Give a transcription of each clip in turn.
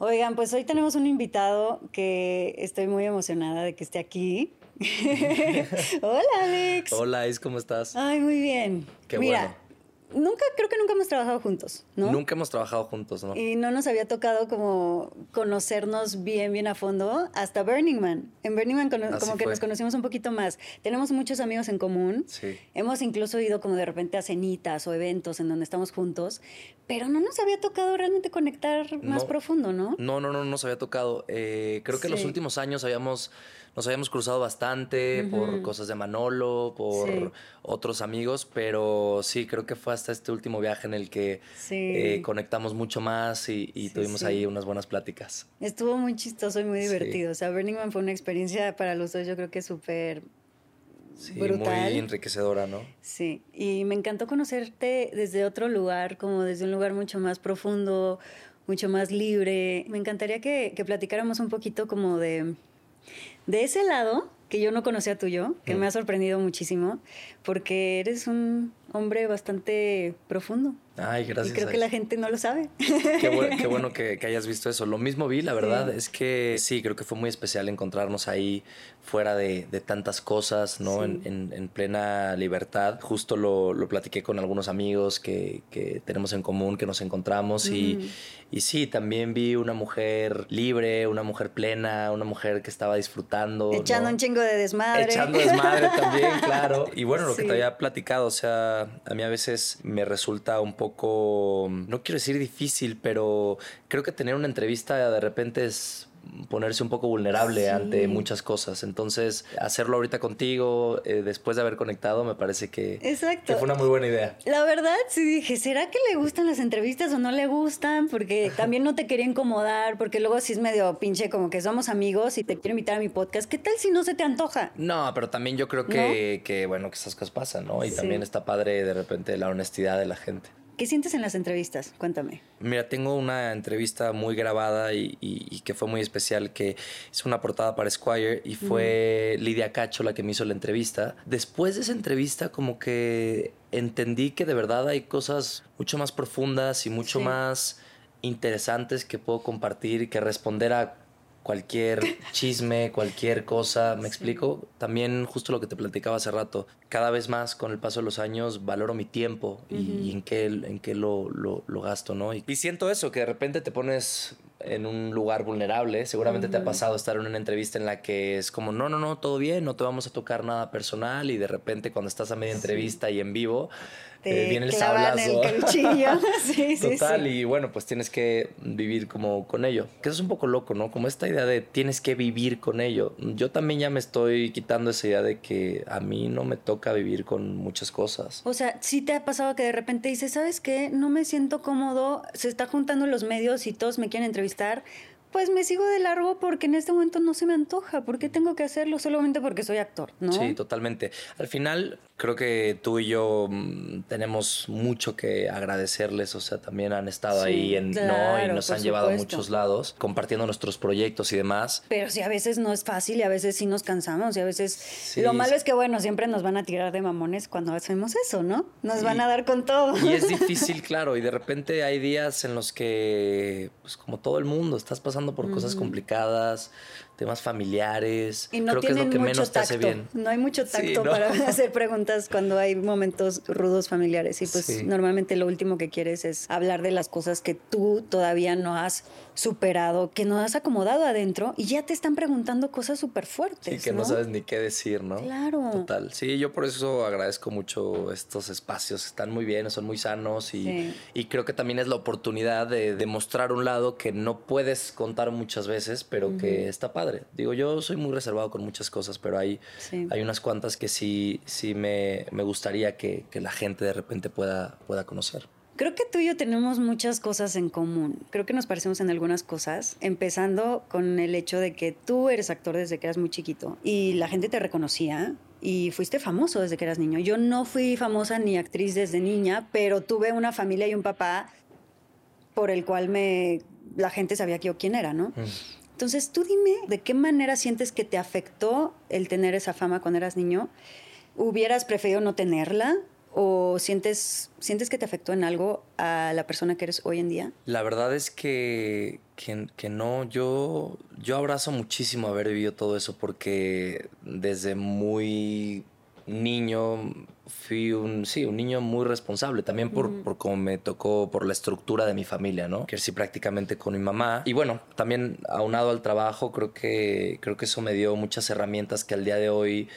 Oigan, pues hoy tenemos un invitado que estoy muy emocionada de que esté aquí. Hola, Alex. Hola, Is, ¿cómo estás? Ay, muy bien. Qué Mira, bueno. Nunca, creo que nunca hemos trabajado juntos, ¿no? Nunca hemos trabajado juntos, ¿no? Y no nos había tocado como conocernos bien, bien a fondo hasta Burning Man. En Burning Man Así como que fue. nos conocimos un poquito más. Tenemos muchos amigos en común. Sí. Hemos incluso ido como de repente a cenitas o eventos en donde estamos juntos, pero no nos había tocado realmente conectar más No. profundo, ¿no? No, no, no nos había tocado. Eh, creo que en los últimos años habíamos, nos habíamos cruzado bastante por cosas de Manolo, por Sí. otros amigos, pero sí, creo que fue hasta este último viaje en el que Sí. eh, conectamos mucho más y, y Sí, tuvimos ahí unas buenas pláticas. Estuvo muy chistoso y muy divertido. O sea, Burning Man fue una experiencia para los dos, yo creo que súper Sí, brutal. muy enriquecedora, ¿no? Sí, y me encantó conocerte desde otro lugar, como desde un lugar mucho más profundo, mucho más libre. Me encantaría que, que platicáramos un poquito como de, de ese lado que yo no conocía tuyo, que Mm. me ha sorprendido muchísimo, porque eres un hombre bastante profundo. Ay, y gracias. creo que la gente no lo sabe. Qué, bu- qué bueno que, que hayas visto eso. Lo mismo vi, la verdad, es que sí, creo que fue muy especial encontrarnos ahí fuera de, de tantas cosas, ¿no? Sí. En, en- en plena libertad. Justo lo, lo platiqué con algunos amigos que, que tenemos en común, que nos encontramos y, y sí, también vi una mujer libre, una mujer plena, una mujer que estaba disfrutando. Echando ¿no? un chingo de desmadre. Echando desmadre también, claro. Y bueno, lo que Sí. te había platicado, o sea, a mí a veces me resulta un poco, no quiero decir difícil, pero creo que tener una entrevista de repente es ponerse un poco vulnerable Sí. ante muchas cosas. Entonces, hacerlo ahorita contigo, eh, después de haber conectado, me parece que, fue una muy buena idea. La verdad, sí dije, ¿será que le gustan las entrevistas o no le gustan? Porque también no te quería incomodar, porque luego sí es medio pinche como que somos amigos y te quiero invitar a mi podcast. ¿Qué tal si no se te antoja? No, pero también yo creo que, que, bueno, que esas cosas pasan, ¿no? Y Sí. también está padre de repente la honestidad de la gente. ¿Qué sientes en las entrevistas? Cuéntame. Mira, tengo una entrevista muy grabada y, y- y que fue muy especial, que es una portada para Squire y fue Lidia Cacho la que me hizo la entrevista. Después de esa entrevista como que entendí que de verdad hay cosas mucho más profundas y mucho Sí. más interesantes que puedo compartir y que responder a cualquier chisme, cualquier cosa, ¿me explico? También justo lo que te platicaba hace rato, cada vez más con el paso de los años valoro mi tiempo y, y en qué, en qué lo, lo- lo gasto, ¿no? Y, y siento eso, que de repente te pones en un lugar vulnerable, seguramente te ha pasado estar en una entrevista en la que es como, no, no, no, todo bien, no te vamos a tocar nada personal y de repente cuando estás a media entrevista y en vivo, Te eh, viene el sablazo. el sí, Total, sí. y bueno, pues tienes que vivir como con ello. Que eso es un poco loco, ¿no? Como esta idea de tienes que vivir con ello. Yo también ya me estoy quitando esa idea de que a mí no me toca vivir con muchas cosas. O sea, sí te ha pasado que de repente dices, ¿sabes qué? No me siento cómodo, se está juntando los medios y todos me quieren entrevistar. Pues me sigo de largo porque en este momento no se me antoja. ¿Por qué tengo que hacerlo solamente porque soy actor? ¿no? Sí, totalmente. Al final, creo que tú y yo mm, tenemos mucho que agradecerles. O sea, también han estado Sí, ahí en, ¿no? y nos han llevado a muchos lados, compartiendo nuestros proyectos y demás. Pero sí, a veces no es fácil y a veces sí nos cansamos y a veces... Sí, lo malo es que, bueno, siempre nos van a tirar de mamones cuando hacemos eso, ¿no? Nos Y- van a dar con todo. Y es difícil, claro, y de repente hay días en los que, pues como todo el mundo, estás pasando por cosas complicadas, temas familiares. Y no Creo que es tienen lo que mucho menos te tacto. hace bien. No hay mucho Sí, tacto ¿no? para hacer preguntas cuando hay momentos rudos familiares. Y pues Sí. normalmente lo último que quieres es hablar de las cosas que tú todavía no has superado, que no has acomodado adentro y ya te están preguntando cosas súper fuertes. Y que no sabes ni qué decir, ¿no? Claro. Total. Sí, yo por eso agradezco mucho estos espacios. Están muy bien, son muy sanos y, Sí. y creo que también es la oportunidad de demostrar un lado que no puedes contar muchas veces, pero que está padre. Digo, yo soy muy reservado con muchas cosas, pero hay, Sí. hay unas cuantas que sí, sí me, me gustaría que, que la gente de repente pueda, pueda conocer. Creo que tú y yo tenemos muchas cosas en común. Creo que nos parecemos en algunas cosas, empezando con el hecho de que tú eres actor desde que eras muy chiquito y la gente te reconocía y fuiste famoso desde que eras niño. Yo no fui famosa ni actriz desde niña, pero tuve una familia y un papá por el cual me la gente sabía que yo quién era, ¿no? Mm. Entonces, tú dime, ¿de qué manera sientes que te afectó el tener esa fama cuando eras niño? ¿Hubieras preferido no tenerla? ¿O sientes, sientes que te afectó en algo a la persona que eres hoy en día? La verdad es que, que, no, yo, yo abrazo muchísimo haber vivido todo eso porque desde muy niño fui un, sí, un niño muy responsable, también por, por cómo me tocó, por la estructura de mi familia, ¿no? Crecí prácticamente con mi mamá. Y bueno, también aunado al trabajo, creo que, creo que eso me dio muchas herramientas que al día de hoy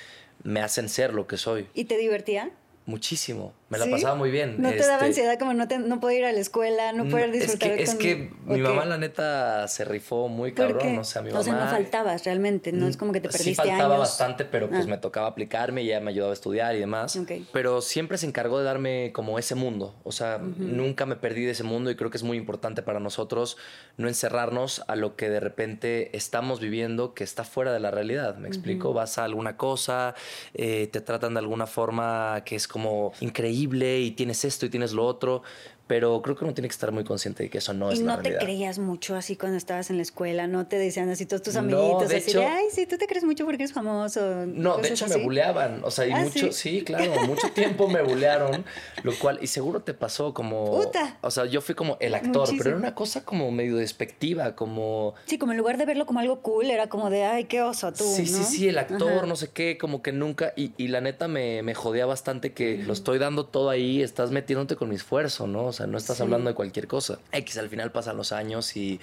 me hacen ser lo que soy. ¿Y te divertía? Muchísimo. Me la pasaba muy bien. ¿No te daba este, ansiedad como no, te, no poder ir a la escuela, no poder disfrutar? Es que, es que mi mamá, la neta, se rifó muy cabrón. O sea, mi mamá, o sea, no faltabas realmente, no es como que te perdiste Sí faltaba bastante, pero pues ah. me tocaba aplicarme y ella me ayudaba a estudiar y demás. Pero siempre se encargó de darme como ese mundo. O sea, nunca me perdí de ese mundo y creo que es muy importante para nosotros no encerrarnos a lo que de repente estamos viviendo que está fuera de la realidad. ¿Me explico? Vas a alguna cosa, eh, te tratan de alguna forma que es como increíble y tienes esto y tienes lo otro, pero creo que uno tiene que estar muy consciente de que eso no es la realidad. Y no te creías mucho así cuando estabas en la escuela, no te decían así todos tus amiguitos, de así ay, sí, tú te crees mucho porque eres famoso. No, de hecho me buleaban, o sea, y ah, mucho, ¿sí? claro, mucho tiempo me bulearon, lo cual, y seguro te pasó como, Puta. o sea, yo fui como el actor, pero era una cosa como medio despectiva, como... Sí, como en lugar de verlo como algo cool, era como de, ay, qué oso tú, Sí, sí, sí, el actor, no sé qué, como que nunca, y, y la neta me, me jodía bastante que lo estoy dando todo ahí, estás metiéndote con mi esfuerzo, ¿no? O sea, no estás hablando de cualquier cosa. X, al final pasan los años y,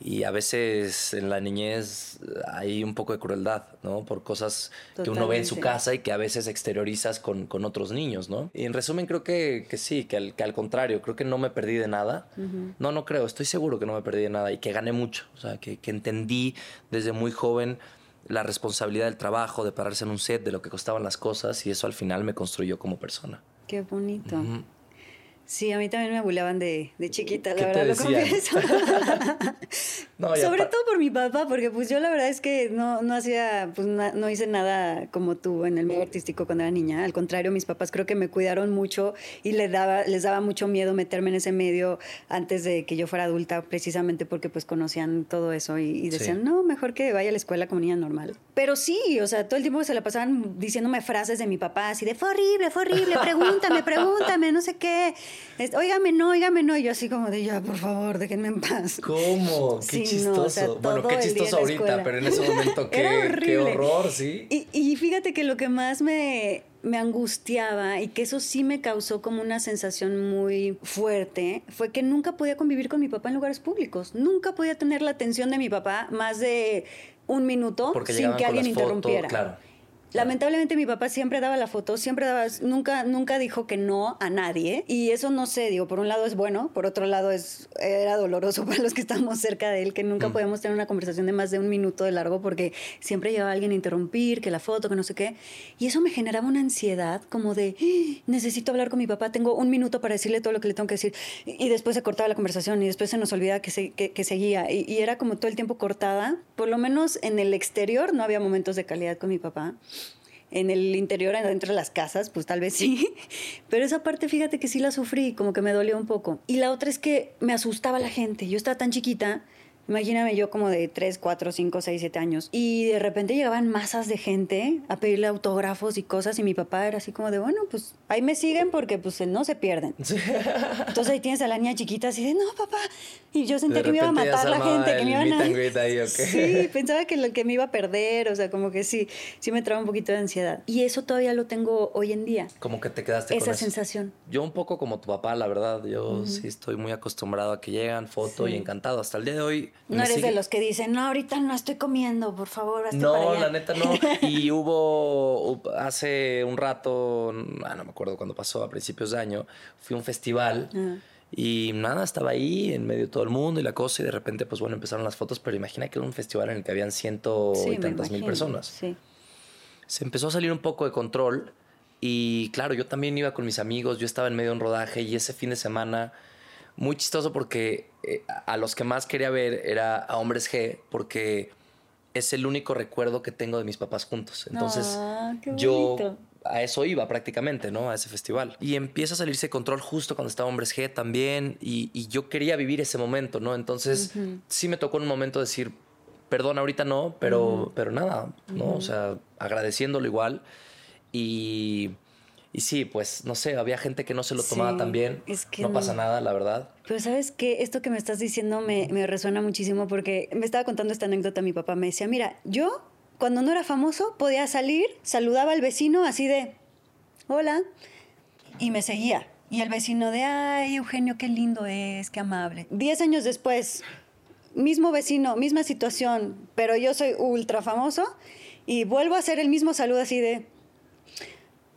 y a veces en la niñez hay un poco de crueldad, ¿no? Por cosas que uno ve en su casa y que a veces exteriorizas con, con otros niños, ¿no? Y en resumen creo que, que sí, que al, que al, contrario, creo que no me perdí de nada. No, no creo, estoy seguro que no me perdí de nada y que gané mucho, o sea, que, que entendí desde muy joven la responsabilidad del trabajo, de pararse en un set, de lo que costaban las cosas y eso al final me construyó como persona. Qué bonito. Sí, a mí también me buleaban de, de chiquita, la verdad, lo confieso. Sobre todo por mi papá, porque pues yo la verdad es que no, no hacía, pues no hice nada como tú en el medio artístico cuando era niña. Al contrario, mis papás creo que me cuidaron mucho y les daba, les daba mucho miedo meterme en ese medio antes de que yo fuera adulta, precisamente porque pues conocían todo eso y, decían, no, mejor que vaya a la escuela como niña normal. Pero sí, o sea, todo el tiempo se la pasaban diciéndome frases de mi papá, así de, fue horrible, fue horrible, pregúntame, pregúntame, no sé qué. Óigame, no, óigame, no. Y yo así como de ya, por favor, déjenme en paz. ¿Cómo? Qué chistoso. bueno, qué chistoso ahorita, pero en ese momento qué, qué horror, sí. Y, y fíjate que lo que más me, me angustiaba y que eso sí me causó como una sensación muy fuerte fue que nunca podía convivir con mi papá en lugares públicos. Nunca podía tener la atención de mi papá más de un minuto sin que alguien interrumpiera. claro. Lamentablemente mi papá siempre daba la foto, siempre daba, nunca, nunca dijo que no a nadie. Y eso no sé, digo, por un lado es bueno, por otro lado es, era doloroso para los que estamos cerca de él, que nunca mm. podíamos tener una conversación de más de un minuto de largo porque siempre llegaba alguien a interrumpir, que la foto, que no sé qué. Y eso me generaba una ansiedad como de, ¡Ah! necesito hablar con mi papá, tengo un minuto para decirle todo lo que le tengo que decir. Y después se cortaba la conversación y después se nos olvidaba que, se, que, seguía. Y, y era como todo el tiempo cortada. Por lo menos en el exterior no había momentos de calidad con mi papá. En el interior, dentro de las casas, pues tal vez sí. Pero esa parte, fíjate que sí la sufrí, como que me dolió un poco. Y la otra es que me asustaba la gente. Yo estaba tan chiquita Imagíname yo como de 3, 4, 5, 6, 7 años. Y de repente llegaban masas de gente a pedirle autógrafos y cosas y mi papá era así como de, bueno, pues ahí me siguen porque pues no se pierden. Entonces ahí tienes a la niña chiquita así de, no, papá. Y yo sentía que me iba a matar la gente, que me iban a... Ahí, Sí, pensaba que lo que me iba a perder, o sea, como que sí, sí me traía un poquito de ansiedad. Y eso todavía lo tengo hoy en día. Como que te quedaste Esa con esa sensación. Yo un poco como tu papá, la verdad. Yo sí estoy muy acostumbrado a que llegan, foto y encantado. Hasta el día de hoy no eres de los que dicen, no, ahorita no estoy comiendo, por favor, hazte No, la neta no. Y hubo hace un rato, ah, no me acuerdo cuándo pasó, a principios de año, fui a un festival. Ah. Y nada, estaba ahí en medio de todo el mundo y la cosa, y de repente, pues bueno, empezaron las fotos, pero imagina que era un festival en el que habían ciento y tantas mil personas. Sí. Se empezó a salir un poco de control Y claro, yo también iba con mis amigos, yo estaba en medio de un rodaje y ese fin de semana, muy chistoso porque eh, a los que más quería ver era a Hombres G, porque es el único recuerdo que tengo de mis papás juntos. Entonces, Ah, qué yo a eso iba prácticamente, ¿no? A ese festival. Y empieza a salirse control justo cuando estaba Hombres G también. Y, y yo quería vivir ese momento, ¿no? Entonces, sí me tocó en un momento decir, perdón, ahorita no, pero, pero nada, ¿no? O sea, agradeciéndolo igual. Y, y sí, pues, no sé, había gente que no se lo tomaba Sí, tan bien. es que no, no. pasa nada, la verdad. Pero sabes que esto que me estás diciendo me, me resuena muchísimo porque me estaba contando esta anécdota mi papá. Me decía, mira, yo cuando no era famoso podía salir, saludaba al vecino así de, hola, y me seguía. Y el vecino de, ay, Eugenio, qué lindo es, qué amable. Diez años después, mismo vecino, misma situación, pero yo soy ultra famoso y vuelvo a hacer el mismo saludo así de,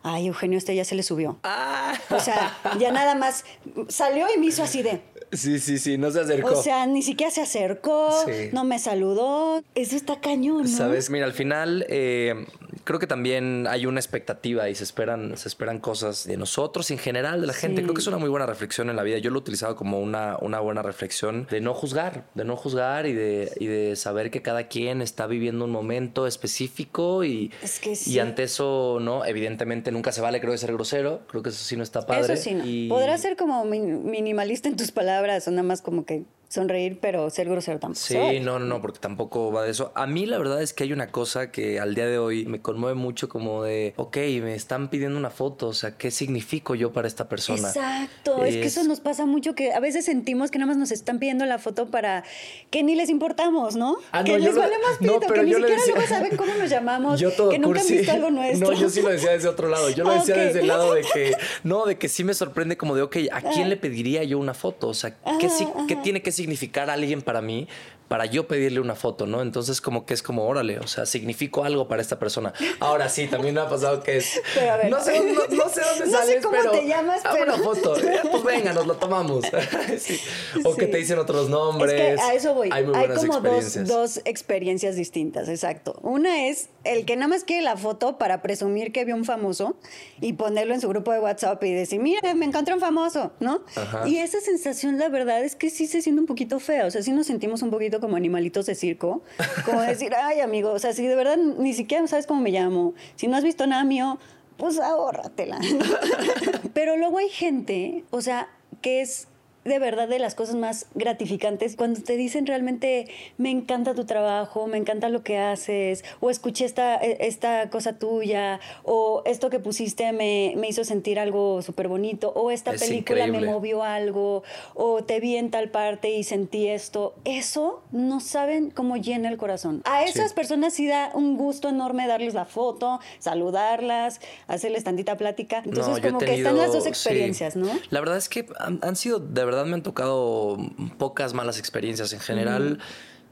ay, Eugenio, este ya se le subió. Ah, O sea, ya nada más salió y me hizo así de... sí, sí, sí, no se acercó. O sea, ni siquiera se acercó, Sí. no me saludó. Eso está cañón, ¿no? Sabes, mira, al final eh, creo que también hay una expectativa y se esperan, se esperan cosas de nosotros y en general de la gente. Creo que es una muy buena reflexión en la vida. Yo lo he utilizado como una, una buena reflexión de no juzgar, de no juzgar y de, y de saber que cada quien está viviendo un momento específico y, Es que y ante eso, ¿no? Evidentemente nunca se vale, creo, que ser grosero. Creo que eso sí no está padre. Eso sí, no. Y- Podrás ser como min- minimalista en tus palabras o nada más como que sonreír, pero ser grosero tampoco. Sí, soy. no, no, no, porque tampoco va de eso. A mí la verdad es que hay una cosa que al día de hoy me conmueve mucho como de, ok, me están pidiendo una foto, o sea, ¿qué significo yo para esta persona? Exacto, es que eso nos pasa mucho que a veces sentimos que nada más nos están pidiendo la foto para que ni les importamos, ¿no? Ah, que no, les valemos no, pito, pero que ni siquiera decía- luego saben cómo nos llamamos, Yo todo que nunca cursi. han visto algo nuestro. No, yo sí lo decía desde otro lado. Yo lo decía desde el lado de que, no, de que sí me sorprende como de, ok, ¿a quién Ah. le pediría yo una foto? O sea, ¿qué, sí- qué tiene que significar alguien para mí para yo pedirle una foto, no? Entonces como que es como, órale, o sea, significo algo para esta persona. Ahora sí, también me ha pasado que es, Pero a ver. no sé, no, no sé dónde No sé sales, cómo pero te llamas, pero- una foto. Eh, pues venga, nos lo tomamos. Sí. O que te dicen otros nombres. Es que a eso voy. Hay muy Hay buenas como dos, experiencias. dos experiencias distintas, exacto. Una es el que nada más quiere la foto para presumir que vio un famoso y ponerlo en su grupo de WhatsApp y decir, mira, me encontré un famoso, ¿no? Ajá. Y esa sensación, la verdad, es que sí se siente un poquito fea. O sea, sí nos sentimos un poquito como animalitos de circo. Como decir, ay, amigo, o sea, si de verdad ni siquiera sabes cómo me llamo, si no has visto nada mío, pues ahórratela. Pero luego hay gente, o sea, que es de verdad de las cosas más gratificantes cuando te dicen realmente me encanta tu trabajo, me encanta lo que haces, o escuché esta, e- esta cosa tuya, o esto que pusiste me, me hizo sentir algo súper bonito, o esta Es película me movió algo, o te vi en tal parte y sentí esto. Eso no saben cómo llena el corazón. A esas Sí. personas sí da un gusto enorme darles la foto, saludarlas, hacerles tantita plática. Entonces No, como que están las dos experiencias, sí. ¿no? La verdad es que han, han sido, de verdad me han tocado pocas malas experiencias. En general,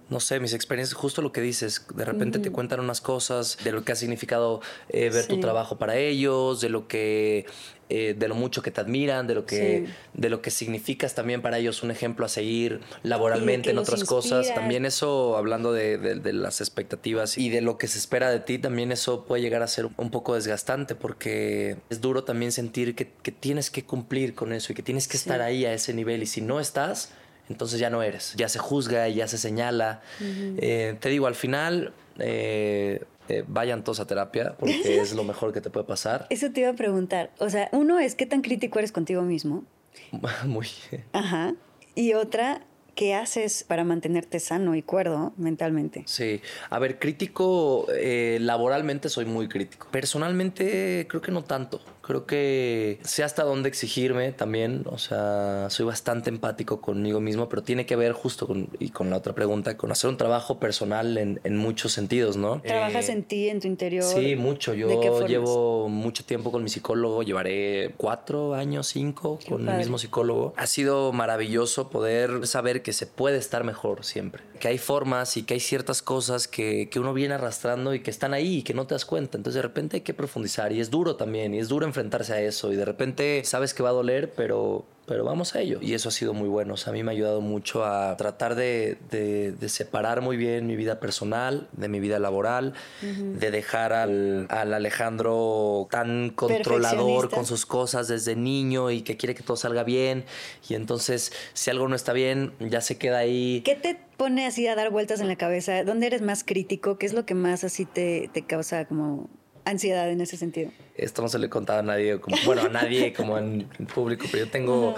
no sé, mis experiencias, justo lo que dices, de repente te cuentan unas cosas de lo que ha significado eh, ver tu trabajo para ellos, de lo que... eh, de lo mucho que te admiran, de lo que, Sí. de lo que significas también para ellos un ejemplo a seguir laboralmente en otras cosas. También eso, hablando de, de- de las expectativas y de lo que se espera de ti, también eso puede llegar a ser un poco desgastante porque es duro también sentir que, que tienes que cumplir con eso y que tienes que Sí. estar ahí a ese nivel y si no estás, entonces ya no eres, ya se juzga, ya se señala. Eh, te digo, al final... eh, eh, vayan todos a terapia porque es lo mejor que te puede pasar. Eso te iba a preguntar. O sea, uno es qué tan crítico eres contigo mismo. Muy. Ajá. Y otra, ¿qué haces para mantenerte sano y cuerdo mentalmente? Sí, a ver, crítico, eh, laboralmente soy muy crítico. Personalmente creo que no tanto. Creo que sé hasta dónde exigirme también. O sea, soy bastante empático conmigo mismo, pero tiene que ver justo con, y con la otra pregunta, con hacer un trabajo personal en, en muchos sentidos, ¿no? ¿Trabajas Eh, en ti, en tu interior? Sí, mucho. ¿De qué Yo llevo mucho tiempo con mi psicólogo, llevaré cuatro años, cinco Qué con padre. el mismo psicólogo. Ha sido maravilloso poder saber que se puede estar mejor siempre, que hay formas y que hay ciertas cosas que, que uno viene arrastrando y que están ahí y que no te das cuenta. Entonces de repente hay que profundizar y es duro también y es duro enfrentar enfrentarse a eso y de repente sabes que va a doler, pero pero vamos a ello. Y eso ha sido muy bueno. O sea, a mí me ha ayudado mucho a tratar de, de, separar muy bien mi vida personal de mi vida laboral, de dejar al, al, Alejandro tan controlador con sus cosas desde niño y que quiere que todo salga bien. Y entonces, si algo no está bien, ya se queda ahí. ¿Qué te pone así a dar vueltas en la cabeza? ¿Dónde eres más crítico? ¿Qué es lo que más así te, te causa como ansiedad en ese sentido. Esto no se lo he contado a nadie, como, bueno, a nadie como en, público, pero yo tengo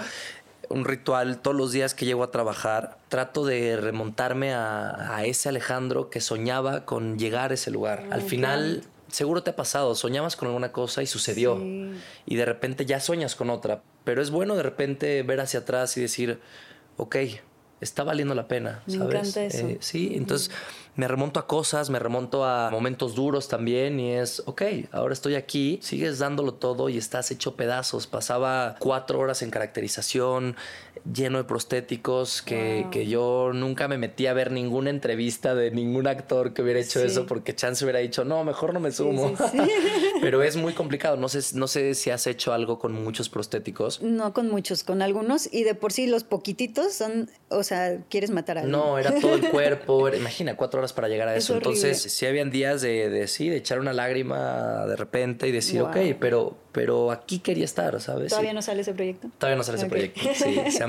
un ritual todos los días que llego a trabajar. Trato de remontarme a, ese Alejandro que soñaba con llegar a ese lugar. Al final, seguro te ha pasado, soñabas con alguna cosa y sucedió. Y de repente ya sueñas con otra. Pero es bueno de repente ver hacia atrás y decir, ok, está valiendo la pena. Me encanta eso. Eh, sí, entonces me remonto a cosas, me remonto a momentos duros también y es, ok, ahora estoy aquí, sigues dándolo todo y estás hecho pedazos. Pasaba cuatro horas en caracterización, lleno de prostéticos, que, que yo nunca me metí a ver ninguna entrevista de ningún actor que hubiera hecho eso porque Chance hubiera dicho, no, mejor no me sumo. Pero es muy complicado, no sé, no sé si has hecho algo con muchos prostéticos. No con muchos, con algunos y de por sí los poquititos son, o sea, quieres matar a alguien. No, era todo el cuerpo, imagina, cuatro horas para llegar a eso. Entonces, sí habían días de, de, sí, de echar una lágrima de repente y decir, ok, pero, pero aquí quería estar, ¿sabes? ¿Todavía no sale ese proyecto? Todavía no sale ese proyecto, sí, se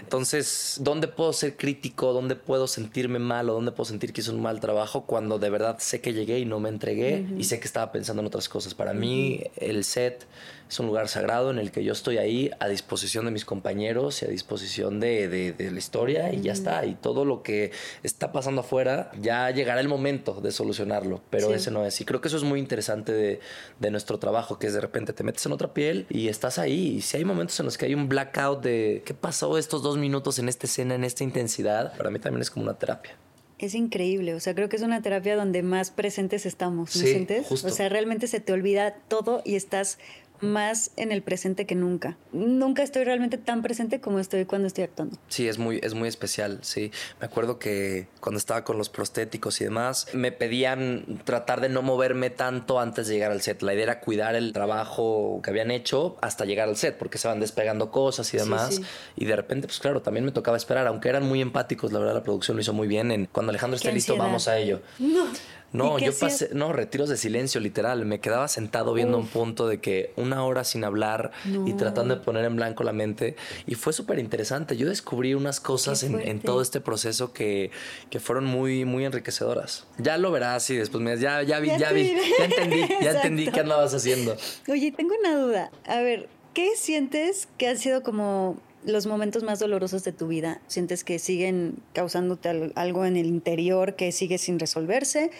Entonces, ¿dónde puedo ser crítico? ¿Dónde puedo sentirme mal o dónde puedo sentir que hice un mal trabajo cuando de verdad sé que llegué y no me entregué y sé que estaba pensando en otras cosas? Para mí, el set es un lugar sagrado en el que yo estoy ahí a disposición de mis compañeros y a disposición de, de, la historia y ya está. Y todo lo que está pasando afuera, ya llegará el momento de solucionarlo, pero ese no es. Y creo que eso es muy interesante de, de, nuestro trabajo, que es de repente te metes en otra piel y estás ahí. Y si hay momentos en los que hay un blackout de qué pasó estos dos minutos en esta escena, en esta intensidad, para mí también es como una terapia. Es increíble, o sea, creo que es una terapia donde más presentes estamos, ¿no sientes? O sea, realmente se te olvida todo y estás más en el presente que nunca. Nunca estoy realmente tan presente como estoy cuando estoy actuando. Sí, es muy, es muy especial, sí. Me acuerdo que cuando estaba con los prostéticos y demás, me pedían tratar de no moverme tanto antes de llegar al set. La idea era cuidar el trabajo que habían hecho hasta llegar al set, porque se van despegando cosas y demás. Y de repente, pues claro, también me tocaba esperar, aunque eran muy empáticos, la verdad la producción lo hizo muy bien. En, cuando Alejandro esté listo, vamos a ello. No. No, yo pasé, no, retiros de silencio, literal. Me quedaba sentado viendo un punto de que una hora sin hablar y tratando de poner en blanco la mente. Y fue súper interesante. Yo descubrí unas cosas en, todo este proceso que, que, fueron muy, muy enriquecedoras. Ya lo verás y después me ya, ya vi, ya, vi, ya entendí, ya entendí qué andabas haciendo. Oye, tengo una duda. A ver, ¿qué sientes que han sido como los momentos más dolorosos de tu vida? ¿Sientes que siguen causándote algo en el interior que sigue sin resolverse?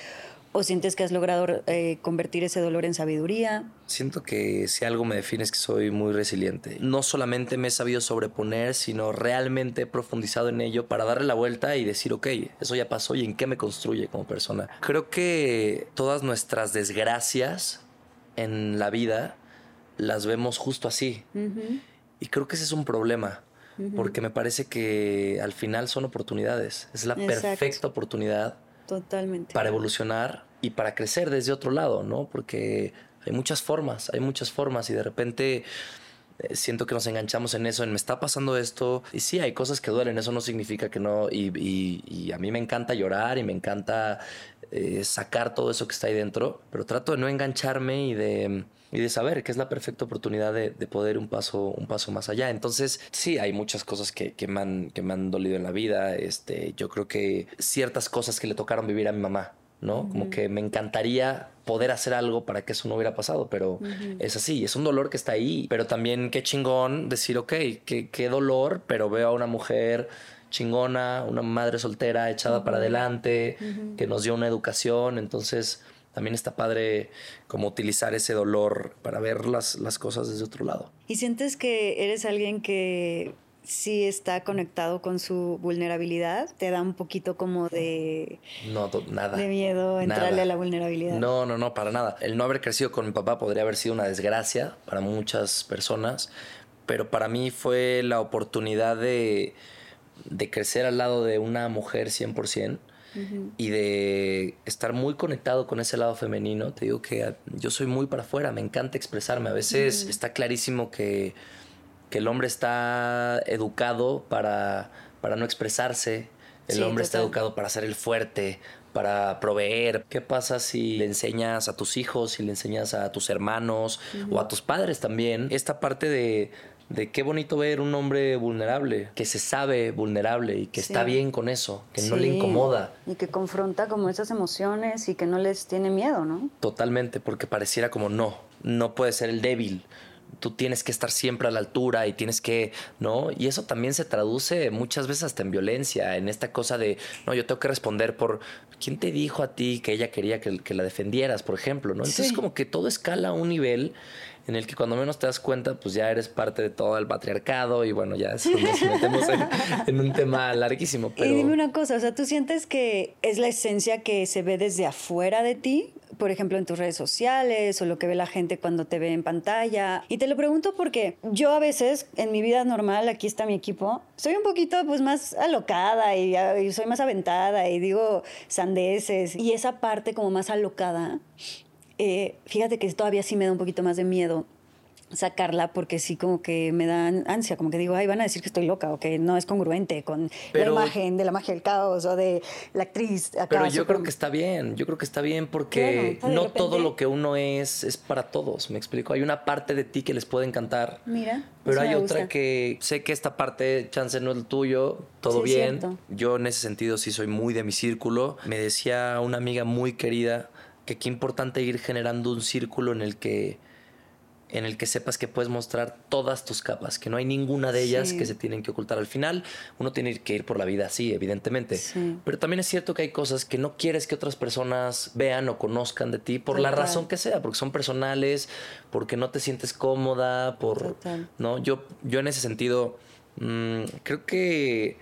¿O sientes que has logrado eh, convertir ese dolor en sabiduría? Siento que si algo me define es que soy muy resiliente. No solamente me he sabido sobreponer, sino realmente he profundizado en ello para darle la vuelta y decir, ok, eso ya pasó y en qué me construye como persona. Creo que todas nuestras desgracias en la vida las vemos justo así. Y creo que ese es un problema, porque me parece que al final son oportunidades. Es la perfecta oportunidad Totalmente. para evolucionar y para crecer desde otro lado, ¿no? Porque hay muchas formas, hay muchas formas y de repente siento que nos enganchamos en eso, en me está pasando esto. Y sí, hay cosas que duelen, eso no significa que no. Y, a mí me encanta llorar y me encanta eh, sacar todo eso que está ahí dentro, pero trato de no engancharme y de y de saber que es la perfecta oportunidad de, poder un paso, un paso más allá. Entonces, sí, hay muchas cosas que, que, me han, que me han dolido en la vida. Este, yo creo que ciertas cosas que le tocaron vivir a mi mamá, ¿no? Como que me encantaría poder hacer algo para que eso no hubiera pasado, pero es así, es un dolor que está ahí, pero también qué chingón decir, ok, qué, qué dolor, pero veo a una mujer chingona, una madre soltera echada para adelante, que nos dio una educación, entonces también está padre como utilizar ese dolor para ver las, las cosas desde otro lado. ¿Y sientes que eres alguien que sí está conectado con su vulnerabilidad? ¿Te da un poquito como de... No, nada. De miedo entrarle a la vulnerabilidad. No, no, no, para nada. El no haber crecido con mi papá podría haber sido una desgracia para muchas personas, pero para mí fue la oportunidad de, de crecer al lado de una mujer 100% y de estar muy conectado con ese lado femenino. Te digo que yo soy muy para afuera, me encanta expresarme. A veces está clarísimo que, que, el hombre está educado para, para no expresarse, el hombre está educado para ser el fuerte, para proveer. ¿Qué pasa si le enseñas a tus hijos, si le enseñas a tus hermanos o a tus padres también esta parte de, de qué bonito ver un hombre vulnerable, que se sabe vulnerable y que está bien con eso, que no le incomoda. Y que confronta como esas emociones y que no les tiene miedo, ¿no? Totalmente, porque pareciera como no, no puede ser el débil, tú tienes que estar siempre a la altura y tienes que, ¿no? Y eso también se traduce muchas veces hasta en violencia, en esta cosa de, no, yo tengo que responder por, ¿quién te dijo a ti que ella quería que, la defendieras, por ejemplo, ¿no? Entonces como que todo escala a un nivel en el que cuando menos te das cuenta, pues ya eres parte de todo el patriarcado y bueno, ya nos metemos en, un tema larguísimo. Y dime una cosa, o sea, ¿tú sientes que es la esencia que se ve desde afuera de ti? Por ejemplo, en tus redes sociales o lo que ve la gente cuando te ve en pantalla. Y te lo pregunto porque yo a veces, en mi vida normal, aquí está mi equipo, soy un poquito pues más alocada y, soy más aventada y digo sandeces. Y esa parte como más alocada, eh, fíjate que todavía sí me da un poquito más de miedo sacarla porque sí como que me dan ansia, como que digo, ay, van a decir que estoy loca o que no es congruente con la imagen de la magia del caos o de la actriz. pero yo creo que está bien, yo creo que está bien porque no todo lo que uno es es para todos, me explico. Hay una parte de ti que les puede encantar. Mira. Pero hay otra que sé que esta parte, chance no es el tuyo, todo bien. Yo en ese sentido sí soy muy de mi círculo. Me decía una amiga muy querida que qué importante ir generando un círculo en el que en el que sepas que puedes mostrar todas tus capas, que no hay ninguna de ellas que se tienen que ocultar. Al final, uno tiene que ir por la vida así, evidentemente. Pero también es cierto que hay cosas que no quieres que otras personas vean o conozcan de ti por la razón que sea, porque son personales, porque no te sientes cómoda, por no. Yo, yo en ese sentido mm, creo que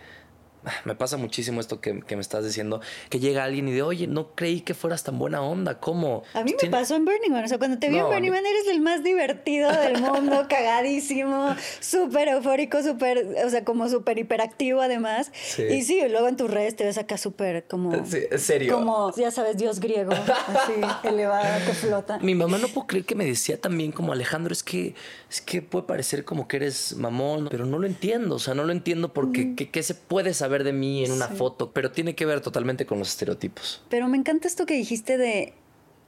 me pasa muchísimo esto que, me estás diciendo, que llega alguien y de, oye, no creí que fueras tan buena onda, ¿cómo? A mí me pasó en Burning Man, o sea, cuando te vi en Burning Man eres el más divertido del mundo, cagadísimo, súper eufórico, súper, o sea, como súper hiperactivo además. Y sí, luego en tus redes te ves acá súper como... Sí, serio. Como, ya sabes, dios griego, así, elevado, que flota. Mi mamá no puedo creer que me decía también como, Alejandro, es que, es que puede parecer como que eres mamón, pero no lo entiendo, o sea, no lo entiendo porque ¿qué se puede saber de mí en una foto, pero tiene que ver totalmente con los estereotipos. Pero me encanta esto que dijiste de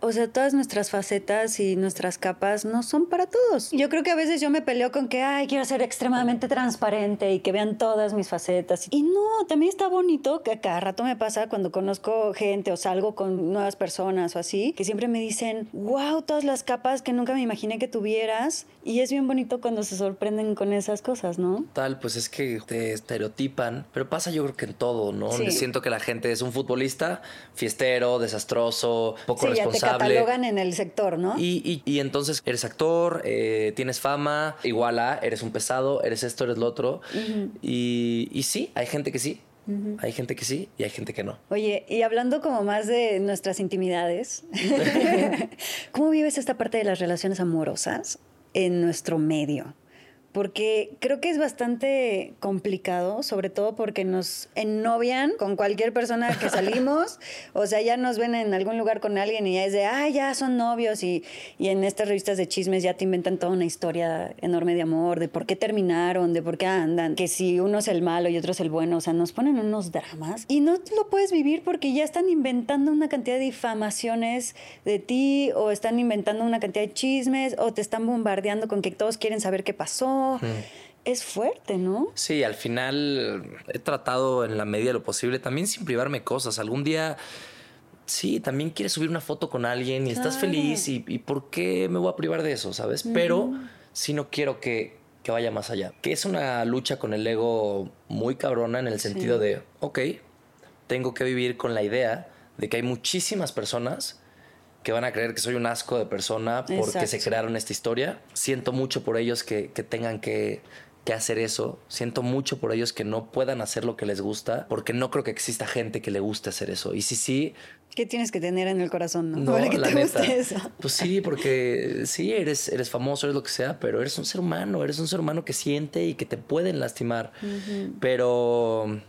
o sea, todas nuestras facetas y nuestras capas no son para todos. Yo creo que a veces yo me peleo con que, ay, quiero ser extremadamente transparente y que vean todas mis facetas. Y no, también está bonito que cada rato me pasa cuando conozco gente o salgo con nuevas personas o así, que siempre me dicen, wow, todas las capas que nunca me imaginé que tuvieras. Y es bien bonito cuando se sorprenden con esas cosas, ¿no? Tal, pues es que te estereotipan, pero pasa yo creo que en todo, ¿no? Siento que la gente es un futbolista fiestero, desastroso, poco responsable catalogan en el sector, ¿no? Y, y, entonces eres actor, eh, tienes fama, igual a, eres un pesado, eres esto, eres lo otro. y, y sí, hay gente que sí, Hay gente que sí y hay gente que no. Oye, y hablando como más de nuestras intimidades, ¿cómo vives esta parte de las relaciones amorosas en nuestro medio? Porque creo que es bastante complicado, sobre todo porque nos ennovian con cualquier persona que salimos, o sea, ya nos ven en algún lugar con alguien y ya es de, ah, ya son novios y, y en estas revistas de chismes ya te inventan toda una historia enorme de amor, de por qué terminaron, de por qué andan, que si uno es el malo y otro es el bueno, o sea, nos ponen unos dramas y no lo puedes vivir porque ya están inventando una cantidad de difamaciones de ti o están inventando una cantidad de chismes o te están bombardeando con que todos quieren saber qué pasó es fuerte, ¿no? Sí, al final he tratado en la medida de lo posible, también sin privarme cosas. Algún día, sí, también quieres subir una foto con alguien y estás feliz y, ¿por qué me voy a privar de eso, sabes? Pero sí no quiero que, vaya más allá. Que es una lucha con el ego muy cabrona en el sentido de, ok, tengo que vivir con la idea de que hay muchísimas personas que van a creer que soy un asco de persona porque se crearon esta historia. Siento mucho por ellos que, tengan que, hacer eso. Siento mucho por ellos que no puedan hacer lo que les gusta, porque no creo que exista gente que le guste hacer eso. Y si sí... ¿Qué tienes que tener en el corazón, no? Para que te guste eso. Pues sí, porque sí, eres, eres famoso, eres lo que sea, pero eres un ser humano, eres un ser humano que siente y que te pueden lastimar. Pero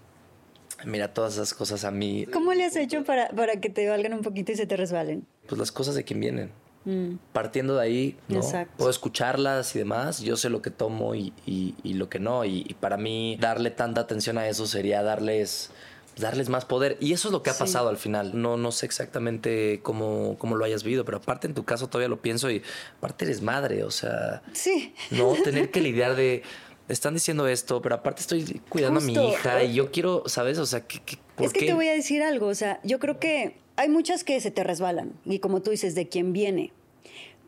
Mira, todas esas cosas a mí. ¿Cómo le has hecho para, para que te valgan un poquito y se te resbalen? Pues las cosas de quien vienen. Mm. Partiendo de ahí, ¿no? puedo escucharlas y demás, yo sé lo que tomo y, y, lo que no, y, para mí darle tanta atención a eso sería darles darles más poder. Y eso es lo que ha pasado al final. No, no sé exactamente cómo, cómo lo hayas vivido, pero aparte en tu caso todavía lo pienso y aparte eres madre, o sea... Sí. No, tener que lidiar de... Están diciendo esto, pero aparte estoy cuidando a mi hija y yo quiero, ¿sabes? O sea, ¿qué, es que te voy a decir algo, o sea, yo creo que hay muchas que se te resbalan y como tú dices, de quién viene.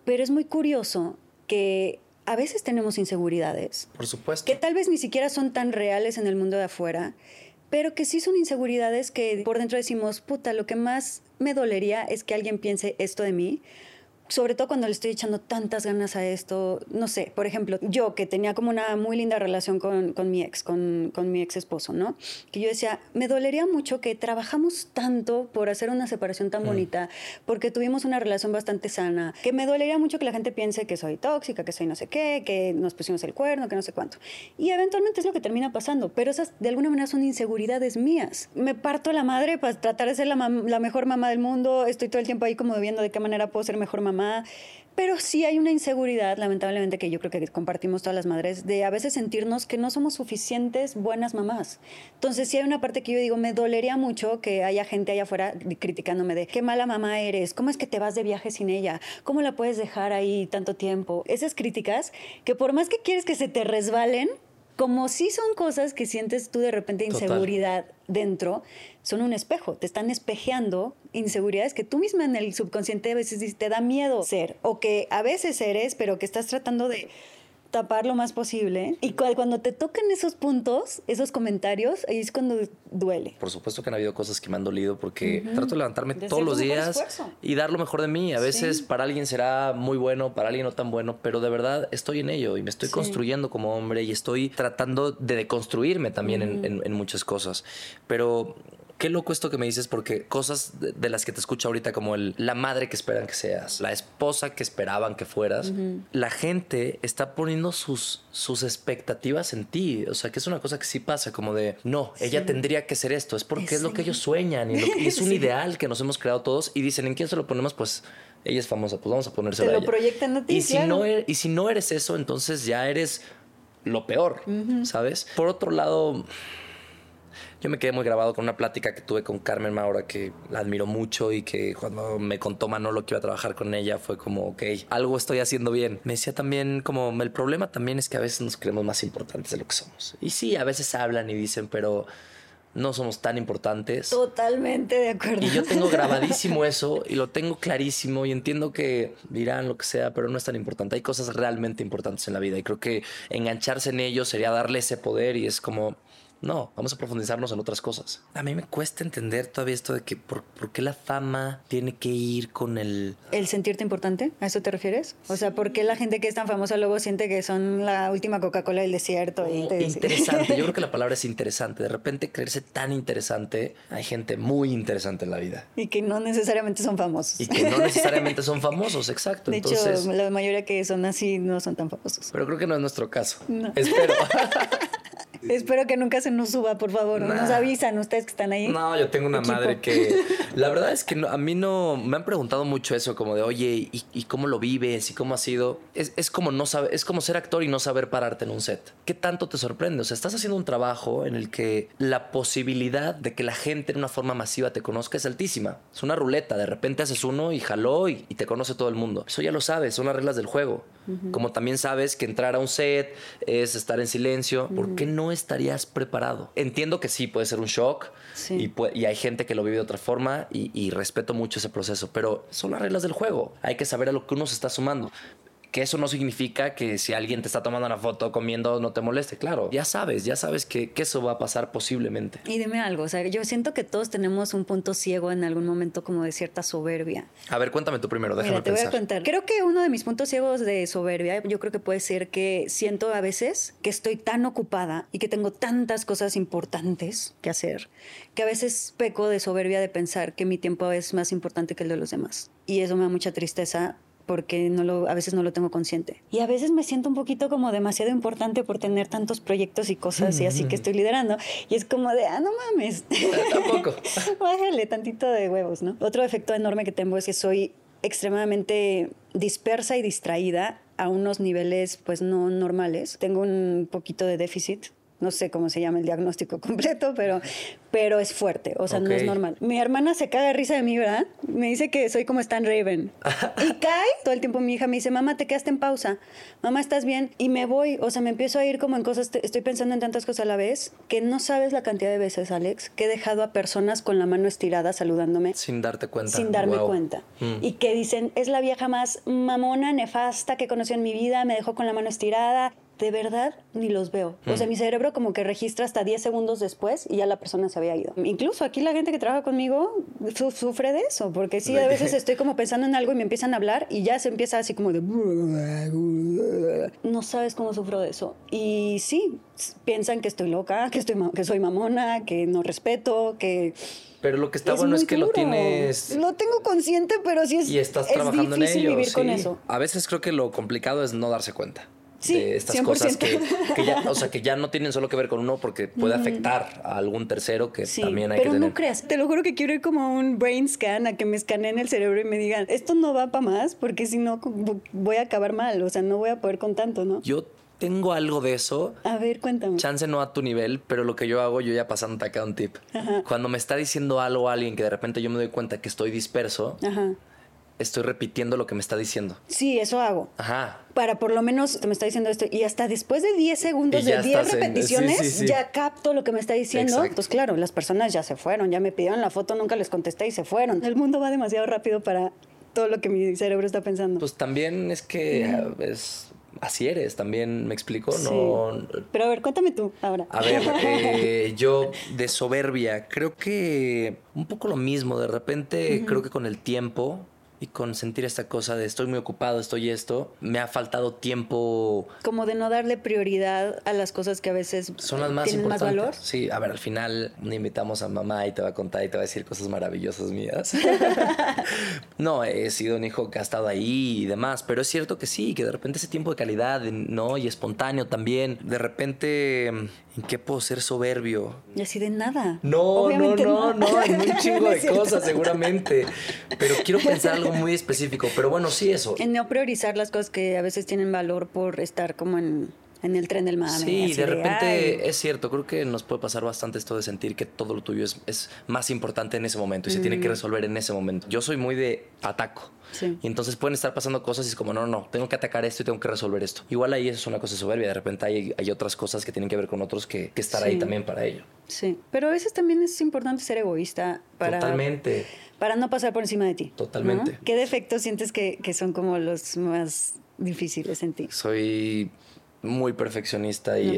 Pero es muy curioso que a veces tenemos inseguridades. Por supuesto. Que tal vez ni siquiera son tan reales en el mundo de afuera, pero que sí son inseguridades que por dentro decimos, puta, lo que más me dolería es que alguien piense esto de mí sobre todo cuando le estoy echando tantas ganas a esto, no sé, por ejemplo, yo que tenía como una muy linda relación con, con mi ex, con, con, mi ex esposo, ¿no? Que yo decía, me dolería mucho que trabajamos tanto por hacer una separación tan mm. bonita, porque tuvimos una relación bastante sana, que me dolería mucho que la gente piense que soy tóxica, que soy no sé qué, que nos pusimos el cuerno, que no sé cuánto. Y eventualmente es lo que termina pasando, pero esas de alguna manera son inseguridades mías. Me parto la madre para tratar de ser la, la mejor mamá del mundo, estoy todo el tiempo ahí como viendo de qué manera puedo ser mejor mamá pero sí hay una inseguridad, lamentablemente, que yo creo que compartimos todas las madres, de a veces sentirnos que no somos suficientes buenas mamás. Entonces, sí hay una parte que yo digo, me dolería mucho que haya gente allá afuera criticándome de qué mala mamá eres, cómo es que te vas de viaje sin ella, cómo la puedes dejar ahí tanto tiempo. Esas críticas que por más que quieres que se te resbalen, como si son cosas que sientes tú de repente inseguridad dentro, son un espejo, te están espejeando inseguridades que tú misma en el subconsciente a veces te da miedo ser, o que a veces eres, pero que estás tratando de tapar lo más posible. Y cuando te tocan esos puntos, esos comentarios, ahí es cuando duele. Por supuesto que han habido cosas que me han dolido porque trato de levantarme todos los días y dar lo mejor de mí. A veces para alguien será muy bueno, para alguien no tan bueno, pero de verdad estoy en ello y me estoy construyendo como hombre y estoy tratando de deconstruirme también en, en muchas cosas. Pero Qué loco esto que me dices porque cosas de, las que te escucho ahorita como el, la madre que esperan que seas, la esposa que esperaban que fueras, la gente está poniendo sus, sus expectativas en ti. O sea, que es una cosa que sí pasa como de, no, ella tendría que ser esto, es porque es lo que ellos sueñan y, es un ideal que nos hemos creado todos y dicen, ¿en quién se lo ponemos? Pues ella es famosa, pues vamos a ponérsela Te lo proyectan a ti, y si no eres, Y si no eres eso, entonces ya eres lo peor, ¿sabes? Por otro lado yo me quedé muy grabado con una plática que tuve con Carmen Maura, que la admiro mucho y que cuando me contó Manolo que iba a trabajar con ella fue como, ok, algo estoy haciendo bien. Me decía también como, el problema también es que a veces nos creemos más importantes de lo que somos. Y sí, a veces hablan y dicen, pero no somos tan importantes. Totalmente de acuerdo. Y yo tengo grabadísimo eso y lo tengo clarísimo y entiendo que dirán lo que sea, pero no es tan importante. Hay cosas realmente importantes en la vida y creo que engancharse en ello sería darle ese poder y es como no, vamos a profundizarnos en otras cosas. A mí me cuesta entender todavía esto de que por, qué la fama tiene que ir con el... ¿El sentirte importante? ¿A eso te refieres? O sea, ¿por qué la gente que es tan famosa luego siente que son la última Coca-Cola del desierto? Y... Oh, interesante, yo creo que la palabra es interesante. De repente creerse tan interesante, hay gente muy interesante en la vida. Y que no necesariamente son famosos. Y que no necesariamente son famosos, exacto. De hecho, la mayoría que son así no son tan famosos. Pero creo que no es nuestro caso. No. Espero. Espero que nunca se nos suba, por favor. Nos avisan ustedes que están ahí. No, yo tengo una madre que. La verdad es que a mí no. Me han preguntado mucho eso, como de, oye, ¿y, cómo lo vives? ¿Y cómo ha sido? Es, como no saber, es como ser actor y no saber pararte en un set. ¿Qué tanto te sorprende? O sea, estás haciendo un trabajo en el que la posibilidad de que la gente en una forma masiva te conozca es altísima. Es una ruleta. De repente haces uno y jaló y, te conoce todo el mundo. Eso ya lo sabes, son las reglas del juego. Como también sabes que entrar a un set es estar en silencio. ¿Por qué no estarías preparado? Entiendo que sí, puede ser un shock y, y, hay gente que lo vive de otra forma y, y respeto mucho ese proceso, pero son las reglas del juego. Hay que saber a lo que uno se está sumando. Que eso no significa que si alguien te está tomando una foto comiendo no te moleste, claro. Ya sabes, ya sabes que, eso va a pasar posiblemente. Y dime algo, o sea, yo siento que todos tenemos un punto ciego en algún momento como de cierta soberbia. A ver, cuéntame tú primero, déjame Mira, te voy a contar. Creo que uno de mis puntos ciegos de soberbia, yo creo que puede ser que siento a veces que estoy tan ocupada y que tengo tantas cosas importantes que hacer, que a veces peco de soberbia de pensar que mi tiempo es más importante que el de los demás. Y eso me da mucha tristeza porque no lo, a veces no lo tengo consciente. Y a veces me siento un poquito como demasiado importante por tener tantos proyectos y cosas y así que estoy liderando. Y es como de, ah, no mames. Tampoco. Bájale tantito de huevos, ¿no? Otro efecto enorme que tengo es que soy extremadamente dispersa y distraída a unos niveles pues no normales. Tengo un poquito de déficit no sé cómo se llama el diagnóstico completo, pero, pero es fuerte, o sea, no es normal. Mi hermana se caga de risa de mí, ¿verdad? Me dice que soy como Stan Raven. y cae, todo el tiempo mi hija me dice, mamá, te quedaste en pausa, mamá, ¿estás bien? Y me voy, o sea, me empiezo a ir como en cosas, estoy pensando en tantas cosas a la vez, que no sabes la cantidad de veces, Alex, que he dejado a personas con la mano estirada saludándome. Sin darte cuenta. Sin darme cuenta. Mm. Y que dicen, es la vieja más mamona, nefasta que conocí en mi vida, me dejó con la mano estirada de verdad ni los veo. O sea, mm. mi cerebro como que registra hasta 10 segundos después y ya la persona se había ido. Incluso aquí la gente que trabaja conmigo sufre de eso, porque sí, a veces estoy como pensando en algo y me empiezan a hablar y ya se empieza así como de... No sabes cómo sufro de eso. Y sí, piensan que estoy loca, que, estoy, que soy mamona, que no respeto, que... Pero lo que está bueno es que lo tienes. Lo tengo consciente, pero sí es. Y estás trabajando en ello. Vivir con eso. A veces creo que lo complicado es no darse cuenta de estas cosas que, ya, o sea, que ya no tienen solo que ver con uno porque puede afectar a algún tercero que también hay que tener. Pero no creas, te lo juro que quiero ir como a un brain scan a que me escaneen el cerebro y me digan, esto no va para más porque si no voy a acabar mal, o sea, no voy a poder con tanto, ¿no? Yo tengo algo de eso. A ver, cuéntame. Chance no a tu nivel, pero lo que yo hago, yo ya pasando acá un tip. Cuando me está diciendo algo a alguien que de repente yo me doy cuenta que estoy disperso, Ajá estoy repitiendo lo que me está diciendo. Sí, eso hago. Ajá. Para por lo menos te me está diciendo esto. Y hasta después de 10 segundos, de 10 repeticiones, ya capto lo que me está diciendo. Exacto. Pues claro, las personas ya se fueron, ya me pidieron la foto, nunca les contesté y se fueron. El mundo va demasiado rápido para todo lo que mi cerebro está pensando. Pues también es que es así eres, también me explico, no. Pero a ver, cuéntame tú ahora. A ver, eh, yo de soberbia, creo que un poco lo mismo, de repente creo que con el tiempo y con sentir esta cosa de estoy muy ocupado, estoy esto, me ha faltado tiempo. Como de no darle prioridad a las cosas que a veces son las más tienen más valor. Sí, a ver, al final invitamos a mamá y te va a contar y te va a decir cosas maravillosas mías. no, he sido un hijo que ha estado ahí y demás, pero es cierto que sí, que de repente ese tiempo de calidad, ¿no? Y espontáneo también. De repente, ¿en qué puedo ser soberbio? Y así de nada. No, no, no, no, en un chingo de cosas seguramente. Pero quiero pensar algo muy específico, pero bueno, sí eso. En no priorizar las cosas que a veces tienen valor por estar como en, el tren del mame. Sí, de repente es cierto, creo que nos puede pasar bastante esto de sentir que todo lo tuyo es, es más importante en ese momento y se tiene que mm. resolver en ese momento. Yo soy muy de ataco. Y entonces pueden estar pasando cosas y es como, no, no, tengo que atacar esto y tengo que resolver esto. Igual ahí es una cosa soberbia, de repente hay, hay otras cosas que tienen que ver con otros que, que estar ahí también para ello. Sí, pero a veces también es importante ser egoísta para... Totalmente para no pasar por encima de ti. Totalmente. ¿Qué defectos sientes que, que, son como los más difíciles en ti? Soy muy perfeccionista y,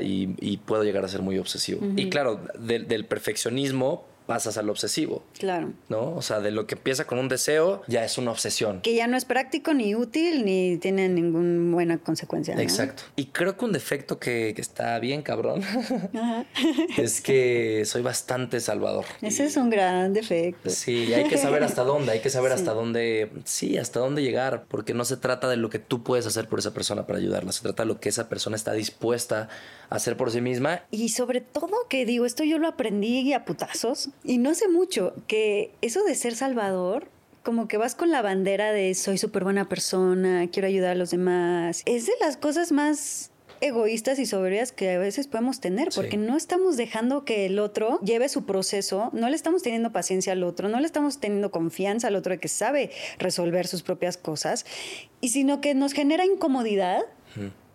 y, y, puedo llegar a ser muy obsesivo. Y claro, del perfeccionismo pasas al obsesivo. Claro. ¿No? O sea, de lo que empieza con un deseo, ya es una obsesión. Que ya no es práctico ni útil ni tiene ninguna buena consecuencia. Exacto. Y creo que un defecto que, está bien cabrón es que soy bastante salvador. Ese es un gran defecto. Sí, hay que saber hasta dónde, hay que saber hasta dónde, sí, hasta dónde llegar, porque no se trata de lo que tú puedes hacer por esa persona para ayudarla, se trata de lo que esa persona está dispuesta a hacer por sí misma. Y sobre todo que digo, esto yo lo aprendí a putazos y no sé mucho que eso de ser salvador, como que vas con la bandera de soy súper buena persona, quiero ayudar a los demás, es de las cosas más egoístas y soberbias que a veces podemos tener, porque no estamos dejando que el otro lleve su proceso, no le estamos teniendo paciencia al otro, no le estamos teniendo confianza al otro de que sabe resolver sus propias cosas, y sino que nos genera incomodidad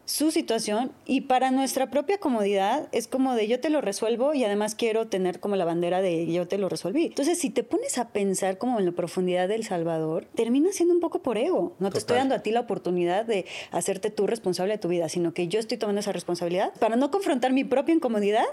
su situación y para nuestra propia comodidad es como de yo te lo resuelvo y además quiero tener como la bandera de yo te lo resolví. Entonces, si te pones a pensar como en la profundidad del Salvador, termina siendo un poco por ego. No te estoy dando a ti la oportunidad de hacerte tú responsable de tu vida, sino que yo estoy tomando esa responsabilidad para no confrontar mi propia incomodidad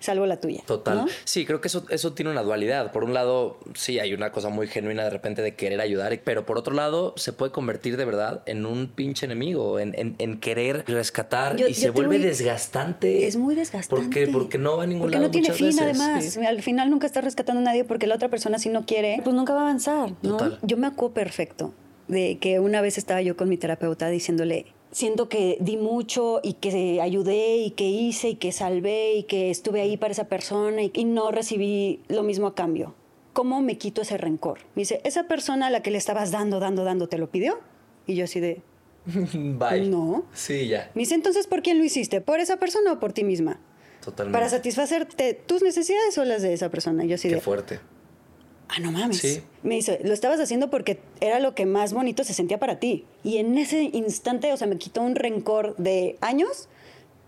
salvo la tuya. Total. Sí, creo que eso, eso tiene una dualidad. Por un lado, sí, hay una cosa muy genuina de repente de querer ayudar, pero por otro lado, se puede convertir de verdad en un pinche enemigo, en, en, querer rescatar y se vuelve desgastante. Es muy desgastante. Porque, porque no va a ningún porque lado. no tiene fin, además. Al final nunca está rescatando a nadie porque la otra persona, si no quiere, pues nunca va a avanzar. ¿no? Yo me acuerdo perfecto de que una vez estaba yo con mi terapeuta diciéndole, siento que di mucho y que ayudé y que hice y que salvé y que estuve ahí para esa persona y, y no recibí lo mismo a cambio. ¿Cómo me quito ese rencor? Me dice, esa persona a la que le estabas dando, dando, dando, ¿te lo pidió? Y yo así de, Bye. no. Sí, ya. Me dice, entonces, ¿por quién lo hiciste? ¿Por esa persona o por ti misma? Totalmente. Para satisfacerte tus necesidades o las de esa persona. Y yo así Qué de, fuerte. Ah, no mames. Sí. Me dice, lo estabas haciendo porque era lo que más bonito se sentía para ti. Y en ese instante, o sea, me quitó un rencor de años,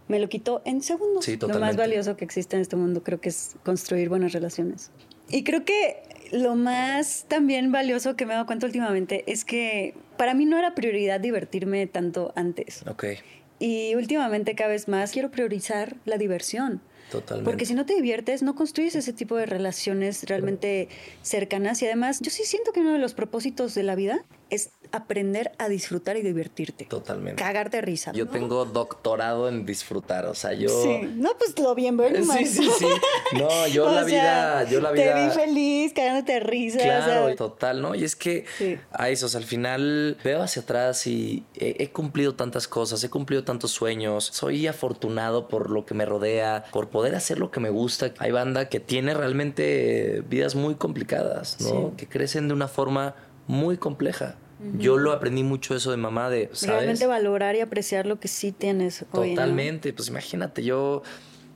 me lo quitó en segundos. Sí, Lo más totalmente. valioso que existe en este mundo creo que es construir buenas relaciones. Y creo que lo más también valioso que me he dado cuenta últimamente es que para mí no era prioridad divertirme tanto antes. Ok. Y últimamente cada vez más quiero priorizar la diversión. Totalmente. Porque si no te diviertes, no construyes ese tipo de relaciones realmente cercanas. Y además, yo sí siento que uno de los propósitos de la vida es aprender a disfrutar y divertirte. Totalmente. Cagarte de risa. Yo ¿no? tengo doctorado en disfrutar, o sea, yo... Sí. No, pues lo bien. Sí, sí, sí. No, yo O la sea, vida, yo la Te vida... vi feliz, cagándote de risa. o Claro, sea, total, ¿no? Y es que Sí. a eso, o sea, al final veo hacia atrás y he, he cumplido tantas cosas, he cumplido tantos sueños, soy afortunado por lo que me rodea, por poder hacer lo que me gusta. Hay banda que tiene realmente vidas muy complicadas, ¿no? Sí. Que crecen de una forma muy compleja. Yo lo aprendí mucho eso de mamá de, ¿sabes? realmente valorar y apreciar lo que sí tienes hoy. ¿no? Totalmente, pues imagínate, yo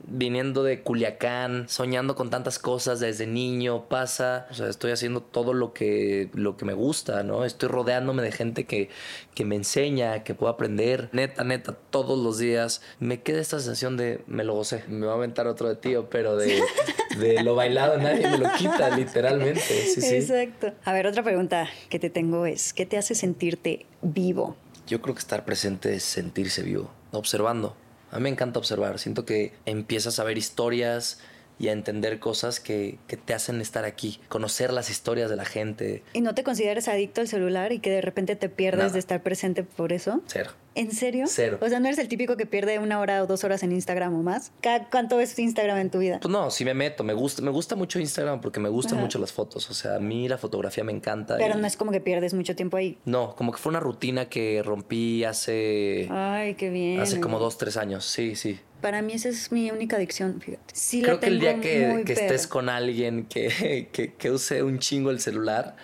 viniendo de Culiacán, soñando con tantas cosas desde niño, pasa, o sea, estoy haciendo todo lo que, lo que me gusta, ¿no? Estoy rodeándome de gente que, que me enseña, que puedo aprender, neta, neta, todos los días. Me queda esta sensación de, me lo gocé, me va a aventar otro de tío, pero de, de lo bailado nadie me lo quita, literalmente, sí, sí. Exacto. A ver, otra pregunta que te tengo es, ¿qué te hace sentirte vivo? Yo creo que estar presente es sentirse vivo, observando. A mí me encanta observar. Siento que empiezas a ver historias y a entender cosas que, que te hacen estar aquí, conocer las historias de la gente. ¿Y no te consideras adicto al celular y que de repente te pierdes Nada. de estar presente por eso? Cero. ¿En serio? Cero. O sea, ¿no eres el típico que pierde una hora o dos horas en Instagram o más? ¿Cada- ¿Cuánto ves Instagram en tu vida? Pues no, sí me meto. Me gusta, me gusta mucho Instagram porque me gustan Ajá. mucho las fotos. O sea, a mí la fotografía me encanta. Pero y- no es como que pierdes mucho tiempo ahí. No, como que fue una rutina que rompí hace, Ay, qué bien. hace como dos, tres años. Sí, sí. Para mí esa es mi única adicción, fíjate. Sí la Creo que el día que, estés con alguien que, que, que use un chingo el celular,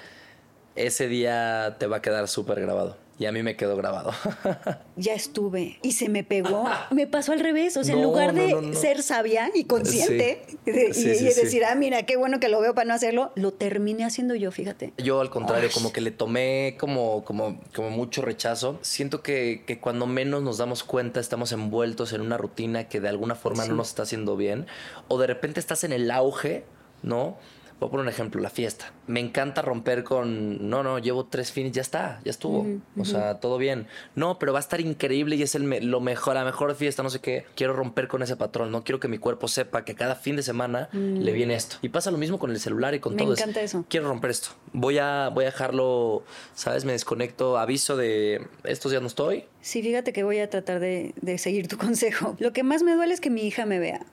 ese día te va a quedar súper grabado. Y a mí me quedó grabado. Ya estuve y se me pegó. Me pasó al revés. O sea, en No, lugar de no, no, ser sabia y consciente Sí. y, de- y- Sí, sí, y sí. decir, ah, mira, qué bueno que lo veo para no hacerlo, lo terminé haciendo yo, fíjate. Yo al contrario, Ay. como que le tomé como, como, como mucho rechazo. Siento que, que cuando menos nos damos cuenta estamos envueltos en una rutina que de alguna forma Sí. no nos está haciendo bien. O de repente estás en el auge, ¿no? Voy a poner un ejemplo, la fiesta. Me encanta romper con, no, no, llevo tres fines, ya está, ya estuvo. Ujú, O sea, todo bien. No, pero va a estar increíble y es el me- lo mejor, la mejor fiesta, no sé qué. Quiero romper con ese patrón. No quiero que mi cuerpo sepa que cada fin de semana le viene esto. Y pasa lo mismo con el celular y con Mm. Me todo. Es, encanta eso. Quiero romper esto. Voy a, voy a dejarlo, ¿sabes? Me desconecto, aviso de estos días no estoy. Sí, fíjate que voy a tratar de, de seguir tu consejo. Lo que más me duele es que mi hija me vea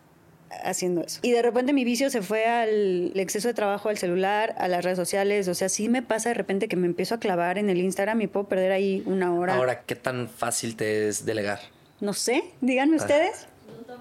haciendo eso. Y de repente mi vicio se fue al exceso de trabajo, al celular, a las redes sociales. O sea, sí me pasa de repente que me empiezo a clavar en el Instagram y puedo perder ahí una hora. Ahora, ¿qué tan fácil te es delegar? No sé, díganme ustedes. No,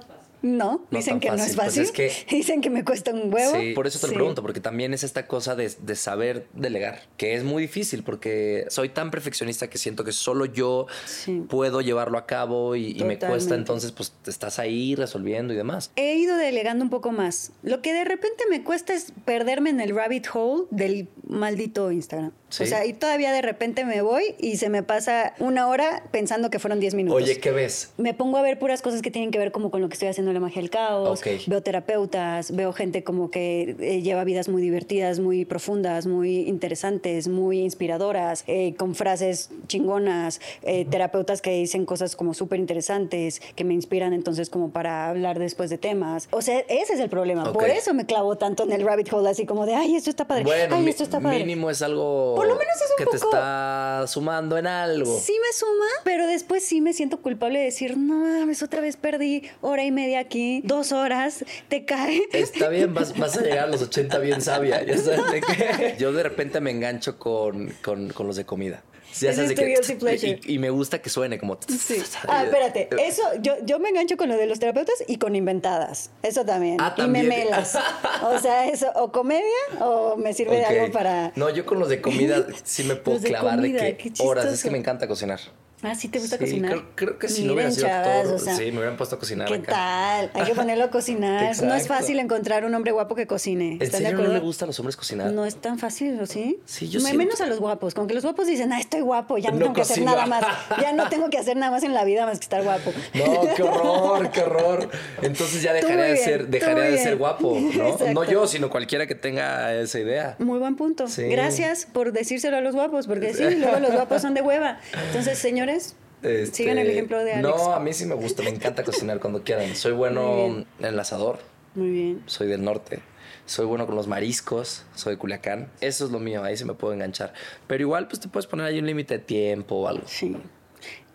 No dicen que no es fácil, pues fácil. es que- Dicen que me cuesta un huevo. Sí, por eso te Sí. lo pregunto, porque también es esta cosa de, de saber delegar, que es muy difícil porque soy tan perfeccionista que siento que solo yo Sí. puedo llevarlo a cabo y, y me cuesta, entonces pues te estás ahí resolviendo y demás. He ido delegando un poco más. Lo que de repente me cuesta es perderme en el rabbit hole del maldito Instagram. Sí. O sea, y todavía de repente me voy y se me pasa una hora pensando que fueron 10 minutos. Oye, ¿qué ves? Me pongo a ver puras cosas que tienen que ver como con lo que estoy haciendo en la magia del caos. Ok. Veo terapeutas, veo gente como que eh, lleva vidas muy divertidas, muy profundas, muy interesantes, muy inspiradoras, eh, con frases chingonas, eh, terapeutas que dicen cosas como súper interesantes, que me inspiran entonces como para hablar después de temas. O sea, ese es el problema. Por eso me clavo tanto en el rabbit hole, así como de, ay, esto está padre, Bueno, ay, esto está padre. mínimo es algo Por lo menos es un que te está sumando en algo. Sí me suma, pero después sí me siento culpable de decir, no mames, otra vez perdí hora y media aquí dos horas, te cae. Está bien, vas, vas a llegar a los 80 bien sabia. Ya sabes de qué. Yo de repente me engancho con, con, con los de comida. Ya Ese sabes es de tu que- guilty pleasure. y, y me gusta que suene como. Sí. Ah, espérate. Eso, yo, yo me engancho con lo de los terapeutas y con inventadas. Eso también. Ah, y también. memelas. O sea, eso, o comedia o me sirve de algo para. No, yo con los de comida sí me puedo Los de clavar comida, de qué que horas. Es que me encanta cocinar. Ah, sí, te gusta Sí, cocinar. Creo, creo que si no Miren, hubiera sido chavas, actor, o sea, sí, me hubieran puesto a cocinar ¿Qué acá. tal? Hay que ponerlo a cocinar. No es fácil encontrar un hombre guapo que cocine. ¿En ¿Están de serio no le gustan a los hombres cocinar? No es tan fácil, ¿o sí? Sí, yo siento- Menos a los guapos. Con que los guapos dicen, ah, estoy guapo, ya no, No tengo que hacer nada más. Ya no tengo que hacer nada más en la vida más que estar guapo. No, qué horror, qué horror. Entonces ya dejaría muy de bien, ser, muy de bien. ser guapo, ¿no? Exacto. No yo, sino cualquiera que tenga esa idea. Muy buen punto. Sí. Gracias por decírselo a los guapos, porque sí, luego los guapos son de hueva. Entonces, señores, Este, sigan el ejemplo de Alex. No, a mí sí me gusta, me encanta cocinar cuando quieran. Soy bueno en el asador, Muy bien. soy del norte. Soy bueno con los mariscos, soy de Culiacán. Eso es lo mío, ahí se me puedo enganchar. Pero igual, pues te puedes poner ahí un límite de tiempo o algo. Sí.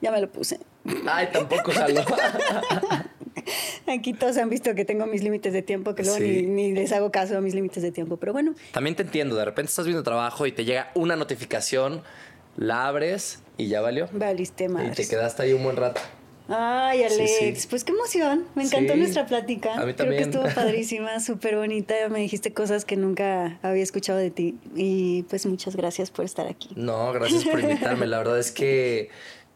Ya me lo puse. Ay, tampoco jalo. Aquí todos han visto que tengo mis límites de tiempo, que luego Sí. ni, ni les hago caso a mis límites de tiempo. Pero bueno, También te entiendo, de repente estás viendo trabajo y te llega una notificación, la abres y ya valió. valiste Y madres. te quedaste ahí un buen rato. Ay, Alex, sí. pues qué emoción. Me encantó Sí, nuestra plática. a mí Creo que también. estuvo padrísima, súper bonita. Me dijiste cosas que nunca había escuchado de ti. Y pues muchas gracias por estar aquí. No, gracias por invitarme. La verdad es que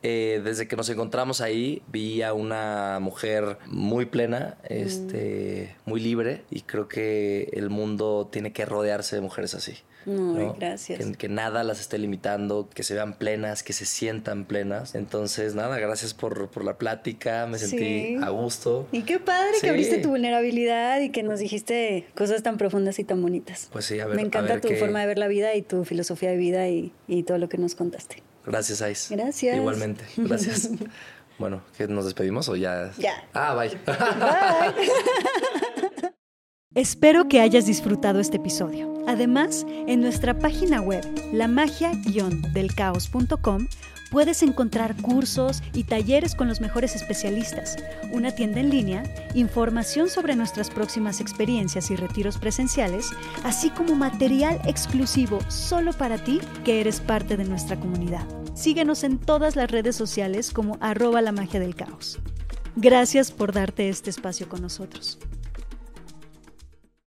eh, desde que nos encontramos ahí vi a una mujer muy plena, este, muy libre y creo que el mundo tiene que rodearse de mujeres así. ¿No? gracias. Que, que nada las esté limitando, que se vean plenas, que se sientan plenas. Entonces, nada, gracias por, por la plática, me sentí Sí. a gusto. Y qué padre Sí. que abriste tu vulnerabilidad y que nos dijiste cosas tan profundas y tan bonitas. Pues sí, a ver. Me encanta ver tu forma de ver la vida y tu filosofía de vida y, y todo lo que nos contaste. Gracias, Ais. Gracias. Igualmente, gracias. bueno, ¿qué nos despedimos o ya? Ya. Ah, bye. Bye. Espero que hayas disfrutado este episodio. Además, en nuestra página web, lamagia-delcaos.com, puedes encontrar cursos y talleres con los mejores especialistas, una tienda en línea, información sobre nuestras próximas experiencias y retiros presenciales, así como material exclusivo solo para ti que eres parte de nuestra comunidad. Síguenos en todas las redes sociales como arroba la magia del caos. Gracias por darte este espacio con nosotros.